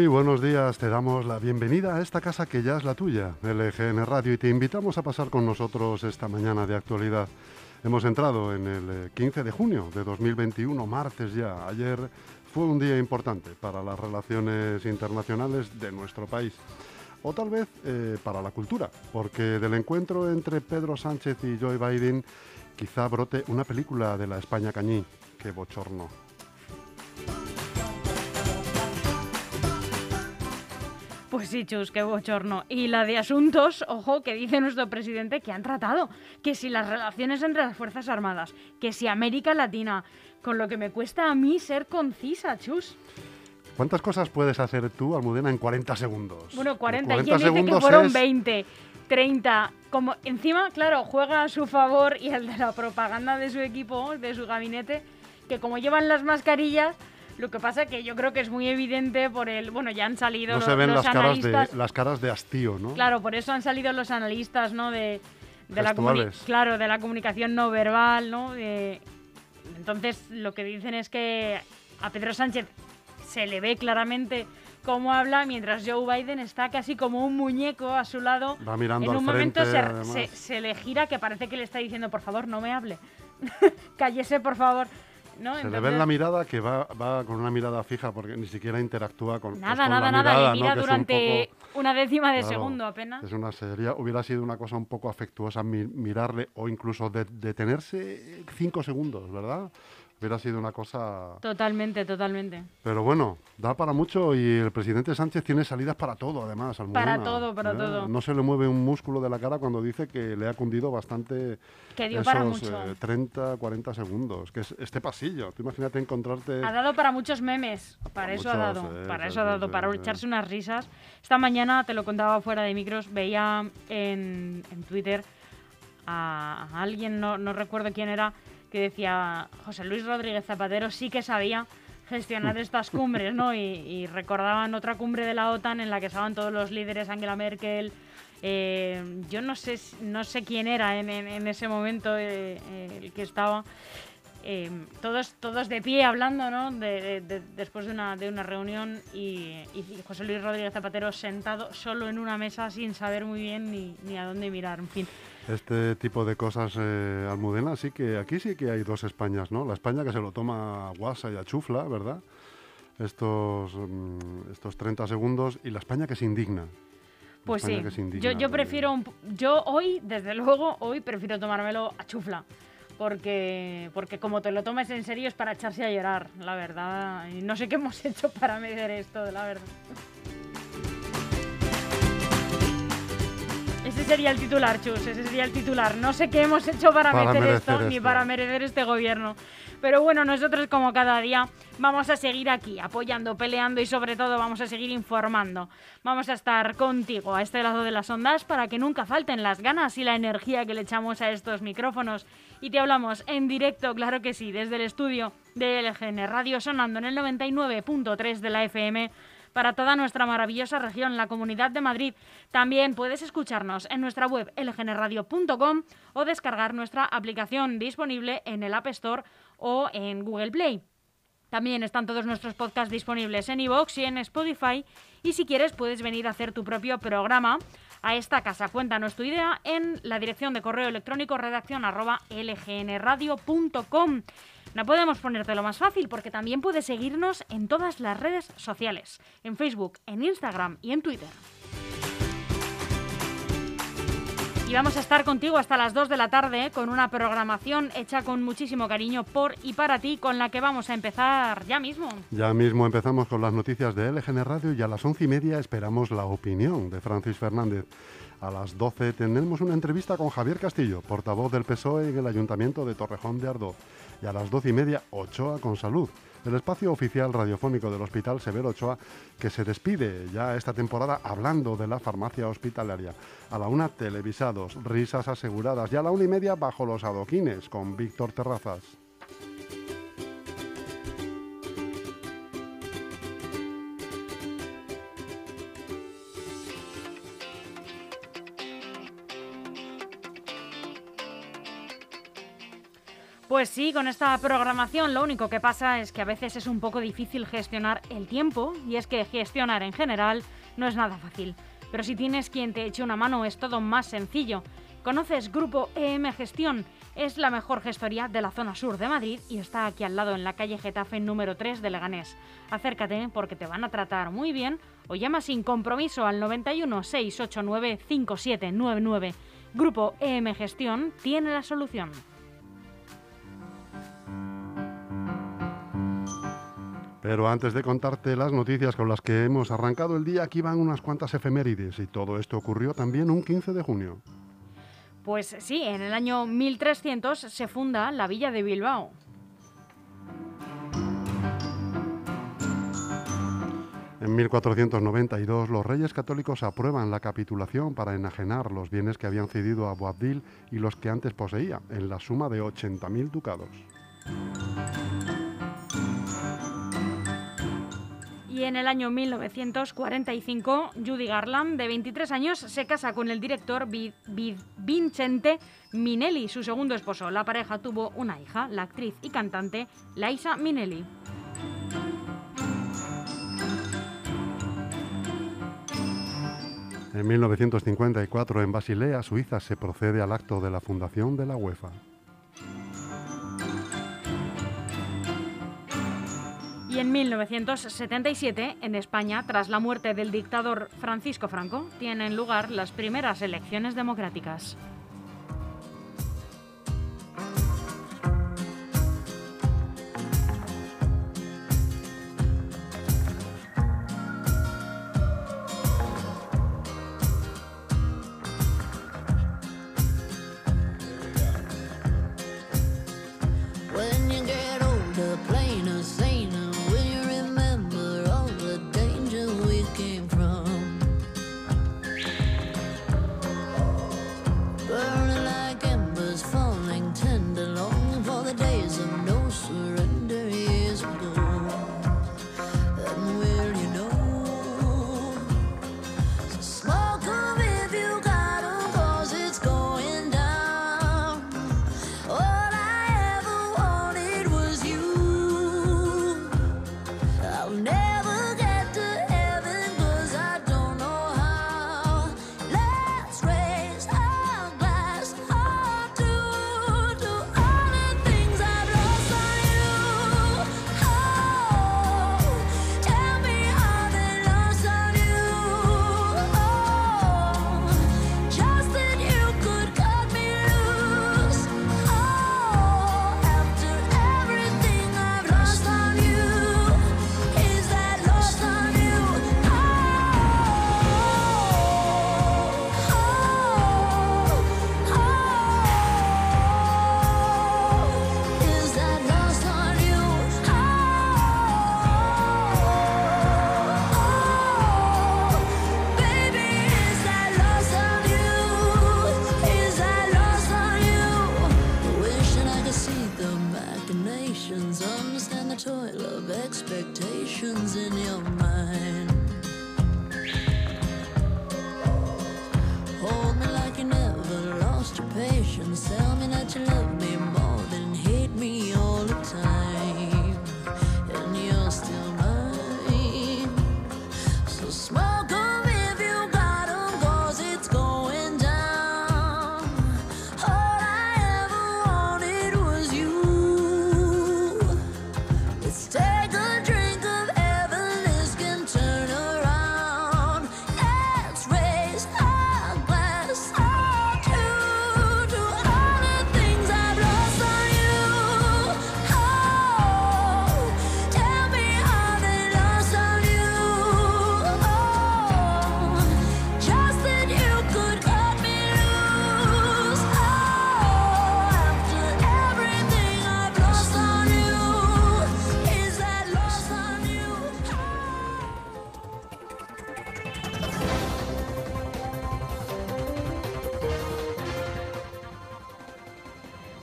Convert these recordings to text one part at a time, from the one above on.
Muy buenos días, te damos la bienvenida a esta casa que ya es la tuya, LGN Radio, y te invitamos a pasar con nosotros esta mañana de actualidad. Hemos entrado en el 15 de junio de 2021, martes ya. Ayer fue un día importante para las relaciones internacionales de nuestro país. O tal vez eh, para la cultura, porque del encuentro entre Pedro Sánchez y Joe Biden quizá brote una película de la España Cañí. ¡Qué bochorno! Pues sí, chus, qué bochorno. Y la de asuntos, ojo, que dice nuestro presidente que han tratado. Que si las relaciones entre las Fuerzas Armadas, que si América Latina, con lo que me cuesta a mí ser concisa, chus. ¿Cuántas cosas puedes hacer tú, Almudena, en 40 segundos? Bueno, 40, 40 ¿quién dice que fueron 20? 30. Como encima, claro, juega a su favor y el de la propaganda de su equipo, de su gabinete, que como llevan las mascarillas, lo que pasa que yo creo que es muy evidente por el, bueno, ya han salido no los, se ven las analistas. Caras de, las caras de hastío, ¿no? Claro, por eso han salido los analistas, ¿no? De, de la claro, de la comunicación no verbal, ¿no? entonces lo que dicen es que a Pedro Sánchez se le ve claramente cómo habla, mientras Joe Biden está casi como un muñeco a su lado. Va mirando en un frente, momento se, se, le gira que parece que le está diciendo, por favor, no me hable. Cállese, por favor. Se le ve en la mirada que va, va, con una mirada fija porque ni siquiera interactúa con Nada, pues, nada, nada, le mira durante una décima de segundo apenas. Es una sería, hubiera sido una cosa un poco afectuosa mirarle o incluso detenerse cinco segundos, ¿verdad? Hubiera sido una cosa... Totalmente, totalmente. Pero bueno, da para mucho y el presidente Sánchez tiene salidas para todo, además. para todo, para ¿eh? todo. No se le mueve un músculo de la cara cuando dice que le ha cundido bastante que dio para mucho. 30, 40 segundos. Que es este pasillo. Tú imagínate encontrarte... Ha dado para muchos memes. Para, eso ha dado. para eso ha dado. para echarse unas risas. Esta mañana, te lo contaba fuera de micros, veía en, en Twitter a alguien, no, no recuerdo quién era, que decía José Luis Rodríguez Zapatero sí que sabía gestionar mm. estas cumbres, ¿no? Y, recordaban otra cumbre de la OTAN en la que estaban todos los líderes, Angela Merkel, eh, yo no sé, no sé quién era en, ese momento eh, eh, el que estaba, todos, todos de pie hablando, ¿no? después de una, de una reunión y, José Luis Rodríguez Zapatero sentado solo en una mesa sin saber muy bien ni, ni a dónde mirar, en fin este tipo de cosas, eh, Almudena, sí que aquí sí que hay dos Españas, ¿no? La España que se lo toma a guasa y a chufla, ¿verdad? Estos, mm, estos 30 segundos y la España que se indigna. Pues sí, yo, yo prefiero, yo hoy, desde luego, hoy prefiero tomármelo a chufla. Porque, porque como te lo tomes en serio es para echarse a llorar, la verdad. Y no sé qué hemos hecho para medir esto, la verdad. Ese sería el titular, Chus, ese sería el titular. No sé qué hemos hecho para, meter esto, ni para merecer este gobierno. Pero bueno, nosotros como cada día vamos a seguir aquí apoyando, peleando y sobre todo vamos a seguir informando. Vamos a estar contigo a este lado de las ondas para que nunca falten las ganas y la energía que le echamos a estos micrófonos. Y te hablamos en directo, claro que sí, desde el estudio de LGN Radio sonando en el 99.3 de la FM para toda nuestra maravillosa región, la Comunidad de Madrid. También puedes escucharnos en nuestra web lgnradio.com o descargar nuestra aplicación disponible en el App Store o en Google Play. También están todos nuestros podcasts disponibles en iVoox y en Spotify. Y si quieres, puedes venir a hacer tu propio programa a esta casa. Cuéntanos tu idea en la dirección de correo electrónico redacción lgnradio.com. No podemos ponértelo más fácil porque también puedes seguirnos en todas las redes sociales, en Facebook, en Instagram y en Twitter. Y vamos a estar contigo hasta las 2 de la tarde con una programación hecha con muchísimo cariño por y para ti, con la que vamos a empezar ya mismo. Ya mismo empezamos con las noticias de LGN Radio y a las once y media esperamos la opinión de Francis Fernández. A las 12 tenemos una entrevista con Javier Castillo, portavoz del PSOE en el Ayuntamiento de Torrejón de Ardoz y a las doce y media Ochoa con Salud, el espacio oficial radiofónico del Hospital Severo Ochoa que se despide ya esta temporada hablando de la farmacia hospitalaria. A la una televisados, risas aseguradas y a la una y media bajo los adoquines con Víctor Terrazas. Pues sí, con esta programación lo único que pasa es que a veces es un poco difícil gestionar el tiempo y es que gestionar en general no es nada fácil. Pero si tienes quien te eche una mano es todo más sencillo. ¿Conoces Grupo EM Gestión? Es la mejor gestoría de la zona sur de Madrid y está aquí al lado en la calle Getafe número 3 de Leganés. Acércate porque te van a tratar muy bien o llama sin compromiso al 91 689 5799. Grupo EM Gestión tiene la solución. Pero antes de contarte las noticias con las que hemos arrancado el día, aquí van unas cuantas efemérides y todo esto ocurrió también un 15 de junio. Pues sí, en el año 1300 se funda la villa de Bilbao. En 1492 los reyes católicos aprueban la capitulación para enajenar los bienes que habían cedido a Boabdil y los que antes poseía, en la suma de 80.000 ducados. Y en el año 1945, Judy Garland, de 23 años, se casa con el director Vincente Minelli, su segundo esposo. La pareja tuvo una hija, la actriz y cantante Laisa Minelli. En 1954, en Basilea, Suiza, se procede al acto de la fundación de la UEFA. Y en 1977, en España, tras la muerte del dictador Francisco Franco, tienen lugar las primeras elecciones democráticas.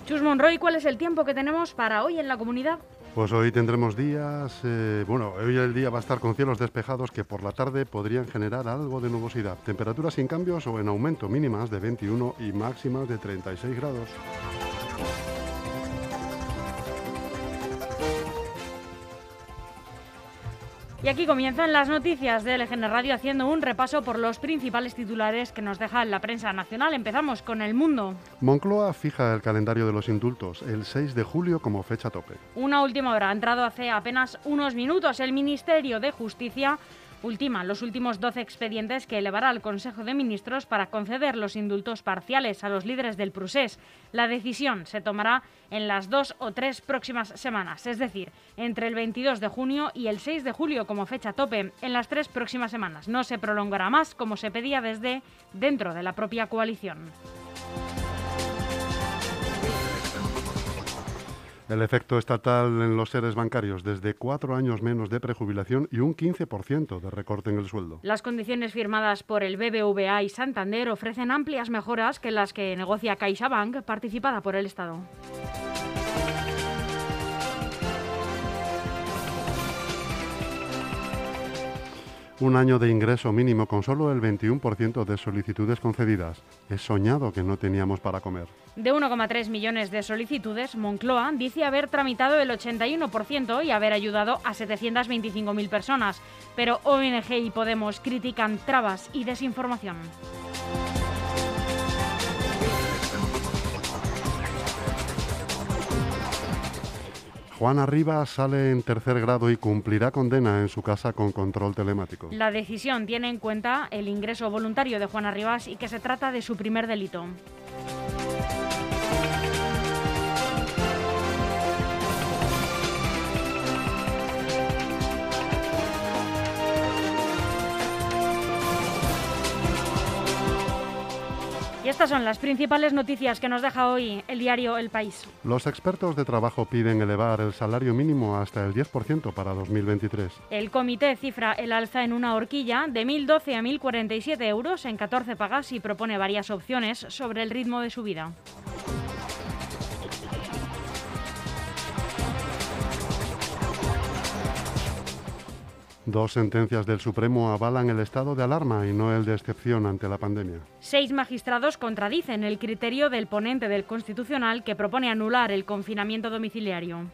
Roy, ¿cuál es el tiempo que tenemos para hoy en la comunidad? Pues hoy tendremos días, eh, bueno, hoy el día va a estar con cielos despejados que por la tarde podrían generar algo de nubosidad. Temperaturas sin cambios o en aumento mínimas de 21 y máximas de 36 grados. Y aquí comienzan las noticias de LGN Radio haciendo un repaso por los principales titulares que nos deja la prensa nacional. Empezamos con El Mundo. Moncloa fija el calendario de los indultos, el 6 de julio como fecha tope. Una última hora, ha entrado hace apenas unos minutos. El Ministerio de Justicia ultima los últimos 12 expedientes que elevará al Consejo de Ministros para conceder los indultos parciales a los líderes del Prusés. La decisión se tomará en las dos o tres próximas semanas, es decir, entre el 22 de junio y el 6 de julio como fecha tope, en las tres próximas semanas. No se prolongará más como se pedía desde dentro de la propia coalición. El efecto estatal en los seres bancarios, desde cuatro años menos de prejubilación y un 15% de recorte en el sueldo. Las condiciones firmadas por el BBVA y Santander ofrecen amplias mejoras que las que negocia CaixaBank, participada por el Estado. Un año de ingreso mínimo con solo el 21% de solicitudes concedidas. He soñado que no teníamos para comer. De 1,3 millones de solicitudes, Moncloa dice haber tramitado el 81% y haber ayudado a 725.000 personas. Pero ONG y Podemos critican trabas y desinformación. Juana Rivas sale en tercer grado y cumplirá condena en su casa con control telemático. La decisión tiene en cuenta el ingreso voluntario de Juana Rivas y que se trata de su primer delito. Y estas son las principales noticias que nos deja hoy el diario El País. Los expertos de trabajo piden elevar el salario mínimo hasta el 10% para 2023. El comité cifra el alza en una horquilla de 1.012 a 1.047 euros en 14 pagas y propone varias opciones sobre el ritmo de subida. Dos sentencias del Supremo avalan el estado de alarma y no el de excepción ante la pandemia. Seis magistrados contradicen el criterio del ponente del Constitucional que propone anular el confinamiento domiciliario.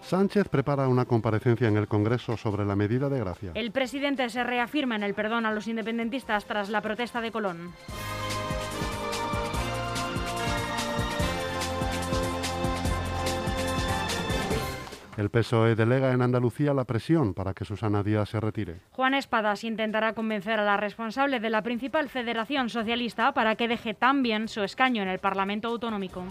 Sánchez prepara una comparecencia en el Congreso sobre la medida de gracia. El presidente se reafirma en el perdón a los independentistas tras la protesta de Colón. El PSOE delega en Andalucía la presión para que Susana Díaz se retire. Juan Espadas intentará convencer a la responsable de la principal federación socialista para que deje también su escaño en el Parlamento Autonómico.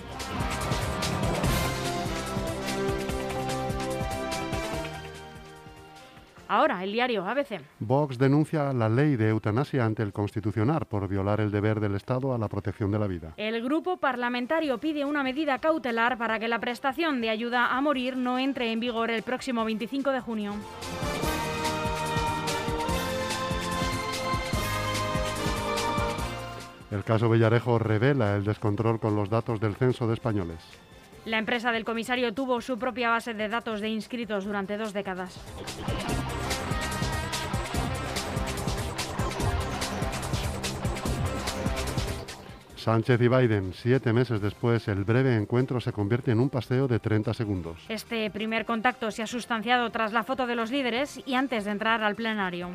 Ahora, el diario ABC. Vox denuncia la ley de eutanasia ante el Constitucional por violar el deber del Estado a la protección de la vida. El grupo parlamentario pide una medida cautelar para que la prestación de ayuda a morir no entre en vigor el próximo 25 de junio. El caso Villarejo revela el descontrol con los datos del censo de españoles. La empresa del comisario tuvo su propia base de datos de inscritos durante dos décadas. Sánchez y Biden, siete meses después, el breve encuentro se convierte en un paseo de 30 segundos. Este primer contacto se ha sustanciado tras la foto de los líderes y antes de entrar al plenario.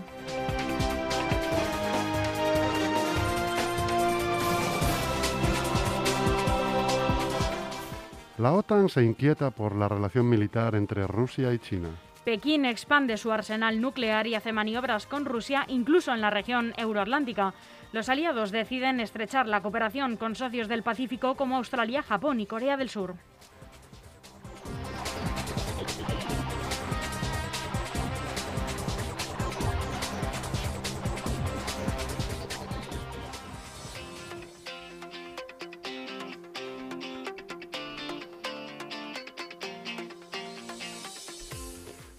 La OTAN se inquieta por la relación militar entre Rusia y China. Pekín expande su arsenal nuclear y hace maniobras con Rusia, incluso en la región euroatlántica. Los aliados deciden estrechar la cooperación con socios del Pacífico como Australia, Japón y Corea del Sur.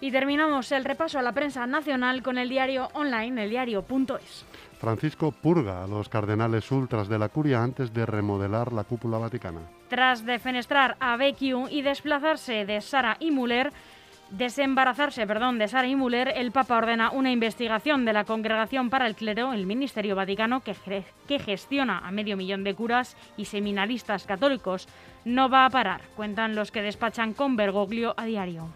Y terminamos el repaso a la prensa nacional con el diario online, el diario.es. Francisco purga a los cardenales ultras de la curia antes de remodelar la cúpula vaticana. Tras defenestrar a Becciu y desplazarse de Sara y Müller, desembarazarse, perdón, de Sara y Müller, el Papa ordena una investigación de la Congregación para el Clero, el Ministerio Vaticano, que, que gestiona a medio millón de curas y seminaristas católicos. No va a parar, cuentan los que despachan con Bergoglio a diario.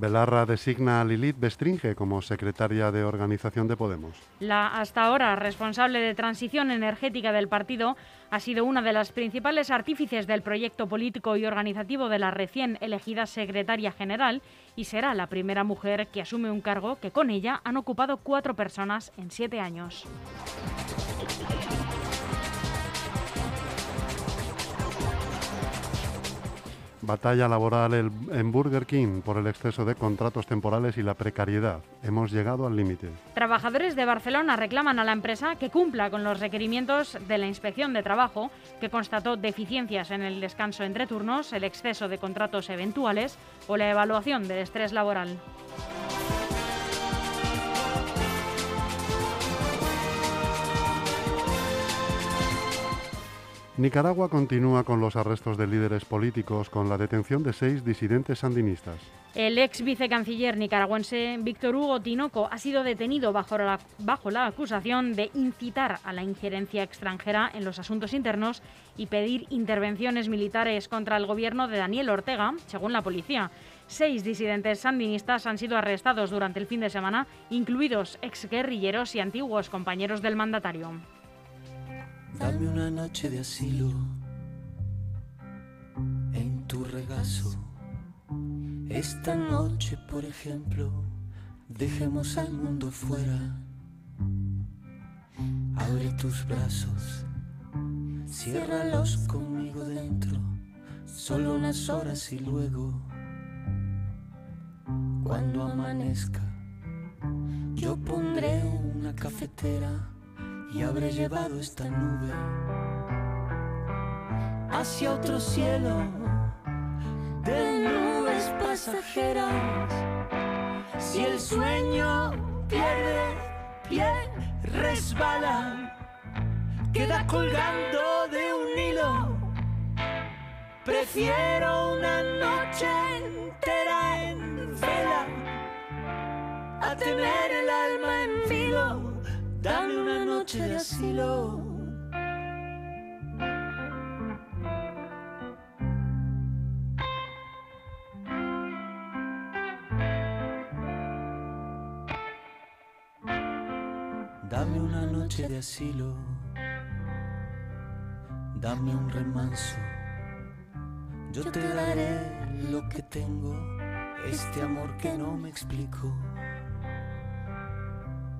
Belarra designa a Lilith Bestringe como secretaria de organización de Podemos. La hasta ahora responsable de transición energética del partido ha sido una de las principales artífices del proyecto político y organizativo de la recién elegida secretaria general y será la primera mujer que asume un cargo que con ella han ocupado cuatro personas en siete años. Batalla laboral en Burger King por el exceso de contratos temporales y la precariedad. Hemos llegado al límite. Trabajadores de Barcelona reclaman a la empresa que cumpla con los requerimientos de la Inspección de Trabajo, que constató deficiencias en el descanso entre turnos, el exceso de contratos eventuales o la evaluación del estrés laboral. Nicaragua continúa con los arrestos de líderes políticos con la detención de seis disidentes sandinistas. El ex vicecanciller nicaragüense Víctor Hugo Tinoco ha sido detenido bajo la, acusación de incitar a la injerencia extranjera en los asuntos internos y pedir intervenciones militares contra el gobierno de Daniel Ortega, según la policía. Seis disidentes sandinistas han sido arrestados durante el fin de semana, incluidos exguerrilleros y antiguos compañeros del mandatario. Dame una noche de asilo en tu regazo. Esta noche, por ejemplo, dejemos al mundo fuera. Abre tus brazos, ciérralos conmigo dentro, solo unas horas y luego, cuando amanezca, yo pondré una cafetera y habré llevado esta nube hacia otro cielo de nubes pasajeras. Si el sueño pierde pie, resbala, queda colgando de un hilo. Prefiero una noche entera en vela a tener el alma Dame una noche de asilo. Dame una noche de asilo. Dame un remanso. Yo te daré lo que tengo, este amor que no me explico.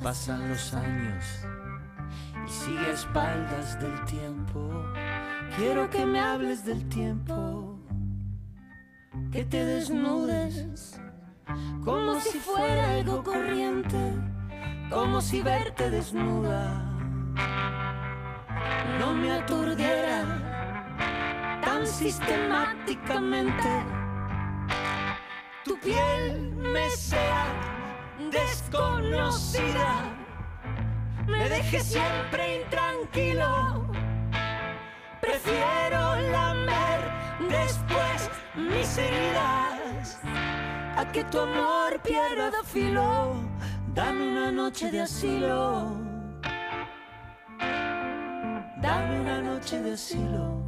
Pasan los años y sigue a espaldas del tiempo. Quiero que me hables del tiempo, que te desnudes como si fuera algo corriente, como si verte desnuda no me aturdiera tan sistemáticamente. Tu piel me sea desconocida me deje siempre intranquilo. Prefiero lamer después mis heridas a que tu amor pierda filo. Dame una noche de asilo. Dame una noche de asilo.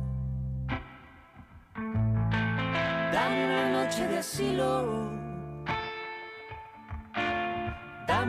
Dame una noche de asilo.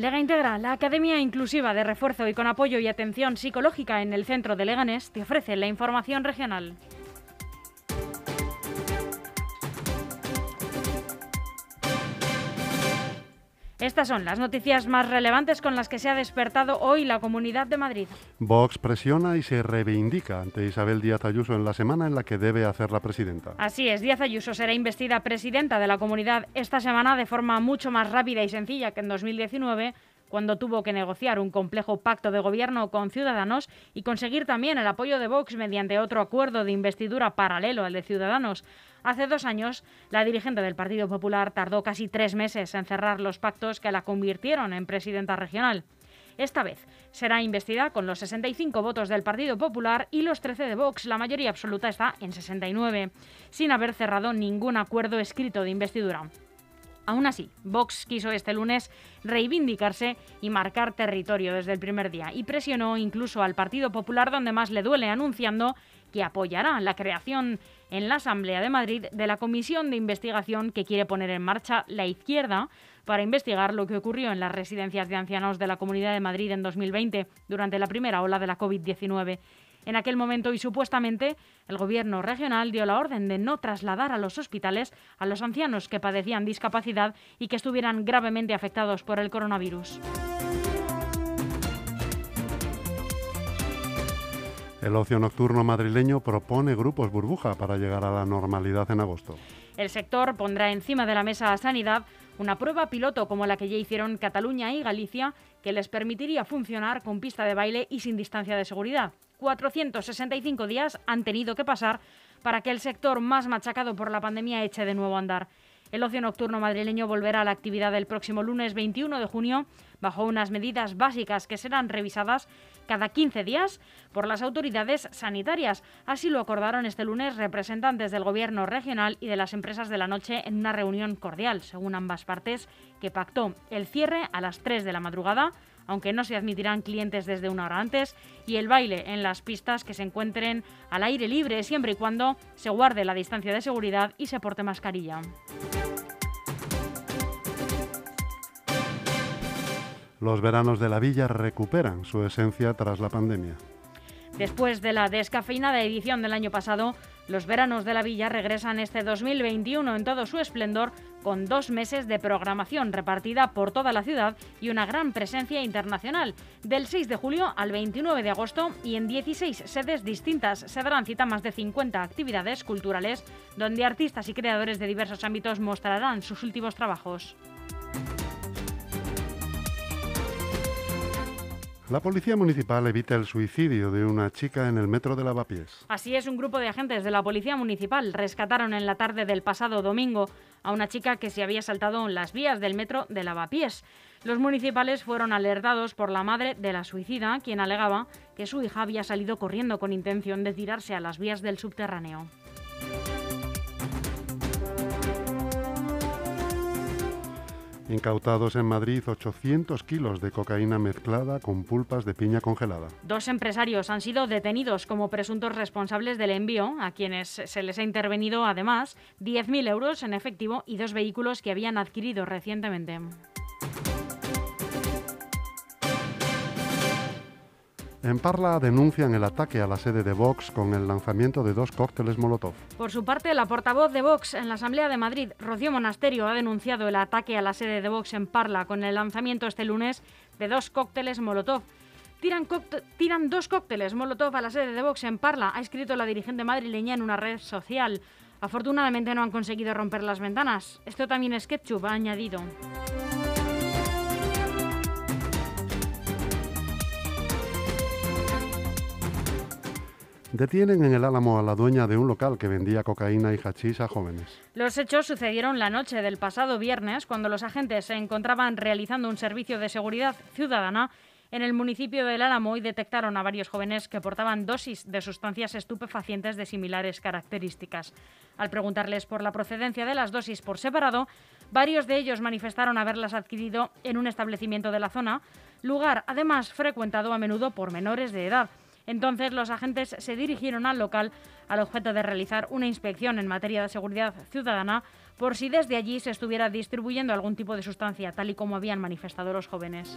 Lega Integra, la Academia Inclusiva de Refuerzo y con apoyo y atención psicológica en el centro de Leganés, te ofrece la información regional. Estas son las noticias más relevantes con las que se ha despertado hoy la Comunidad de Madrid. Vox presiona y se reivindica ante Isabel Díaz Ayuso en la semana en la que debe hacer la presidenta. Así es, Díaz Ayuso será investida presidenta de la comunidad esta semana de forma mucho más rápida y sencilla que en 2019 cuando tuvo que negociar un complejo pacto de gobierno con Ciudadanos y conseguir también el apoyo de Vox mediante otro acuerdo de investidura paralelo al de Ciudadanos. Hace dos años, la dirigente del Partido Popular tardó casi tres meses en cerrar los pactos que la convirtieron en presidenta regional. Esta vez será investida con los 65 votos del Partido Popular y los 13 de Vox. La mayoría absoluta está en 69, sin haber cerrado ningún acuerdo escrito de investidura. Aún así, Vox quiso este lunes reivindicarse y marcar territorio desde el primer día y presionó incluso al Partido Popular donde más le duele, anunciando que apoyará la creación en la Asamblea de Madrid de la comisión de investigación que quiere poner en marcha la izquierda para investigar lo que ocurrió en las residencias de ancianos de la Comunidad de Madrid en 2020 durante la primera ola de la COVID-19 en aquel momento y supuestamente el gobierno regional dio la orden de no trasladar a los hospitales a los ancianos que padecían discapacidad y que estuvieran gravemente afectados por el coronavirus. El ocio nocturno madrileño propone grupos burbuja para llegar a la normalidad en agosto. El sector pondrá encima de la mesa a Sanidad una prueba piloto como la que ya hicieron Cataluña y Galicia, que les permitiría funcionar con pista de baile y sin distancia de seguridad. 465 días han tenido que pasar para que el sector más machacado por la pandemia eche de nuevo a andar. El ocio nocturno madrileño volverá a la actividad el próximo lunes 21 de junio bajo unas medidas básicas que serán revisadas cada 15 días por las autoridades sanitarias. Así lo acordaron este lunes representantes del Gobierno regional y de las empresas de la noche en una reunión cordial, según ambas partes, que pactó el cierre a las 3 de la madrugada aunque no se admitirán clientes desde una hora antes, y el baile en las pistas que se encuentren al aire libre, siempre y cuando se guarde la distancia de seguridad y se porte mascarilla. Los veranos de la villa recuperan su esencia tras la pandemia. Después de la descafeinada edición del año pasado, los veranos de la villa regresan este 2021 en todo su esplendor con dos meses de programación repartida por toda la ciudad y una gran presencia internacional. Del 6 de julio al 29 de agosto y en 16 sedes distintas se darán cita más de 50 actividades culturales donde artistas y creadores de diversos ámbitos mostrarán sus últimos trabajos. La policía municipal evita el suicidio de una chica en el metro de Lavapiés. Así es, un grupo de agentes de la policía municipal rescataron en la tarde del pasado domingo a una chica que se había saltado en las vías del metro de Lavapiés. Los municipales fueron alertados por la madre de la suicida, quien alegaba que su hija había salido corriendo con intención de tirarse a las vías del subterráneo. Incautados en Madrid 800 kilos de cocaína mezclada con pulpas de piña congelada. Dos empresarios han sido detenidos como presuntos responsables del envío, a quienes se les ha intervenido además 10.000 euros en efectivo y dos vehículos que habían adquirido recientemente. En Parla denuncian el ataque a la sede de Vox con el lanzamiento de dos cócteles Molotov. Por su parte, la portavoz de Vox en la Asamblea de Madrid, Rocío Monasterio, ha denunciado el ataque a la sede de Vox en Parla con el lanzamiento este lunes de dos cócteles Molotov. Tiran, dos cócteles Molotov a la sede de Vox en Parla, ha escrito la dirigente madrileña en una red social. Afortunadamente no han conseguido romper las ventanas. Esto también es ketchup, ha añadido. Detienen en el Álamo a la dueña de un local que vendía cocaína y hachís a jóvenes. Los hechos sucedieron la noche del pasado viernes cuando los agentes se encontraban realizando un servicio de seguridad ciudadana en el municipio del Álamo y detectaron a varios jóvenes que portaban dosis de sustancias estupefacientes de similares características. Al preguntarles por la procedencia de las dosis por separado, varios de ellos manifestaron haberlas adquirido en un establecimiento de la zona, lugar además frecuentado a menudo por menores de edad. Entonces los agentes se dirigieron al local al objeto de realizar una inspección en materia de seguridad ciudadana por si desde allí se estuviera distribuyendo algún tipo de sustancia, tal y como habían manifestado los jóvenes.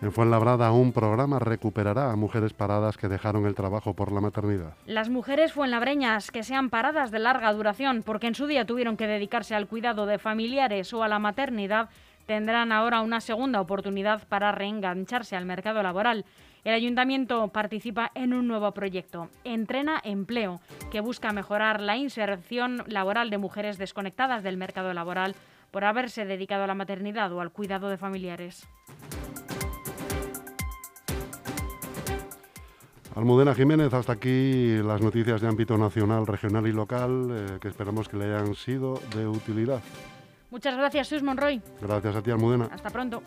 En Fuenlabrada, un programa recuperará a mujeres paradas que dejaron el trabajo por la maternidad. Las mujeres fuenlabreñas que sean paradas de larga duración porque en su día tuvieron que dedicarse al cuidado de familiares o a la maternidad tendrán ahora una segunda oportunidad para reengancharse al mercado laboral. El ayuntamiento participa en un nuevo proyecto, Entrena Empleo, que busca mejorar la inserción laboral de mujeres desconectadas del mercado laboral por haberse dedicado a la maternidad o al cuidado de familiares. Almudena Jiménez, hasta aquí las noticias de ámbito nacional, regional y local eh, que esperamos que le hayan sido de utilidad. Muchas gracias, Sus Monroy. Gracias a ti, Almudena. Hasta pronto.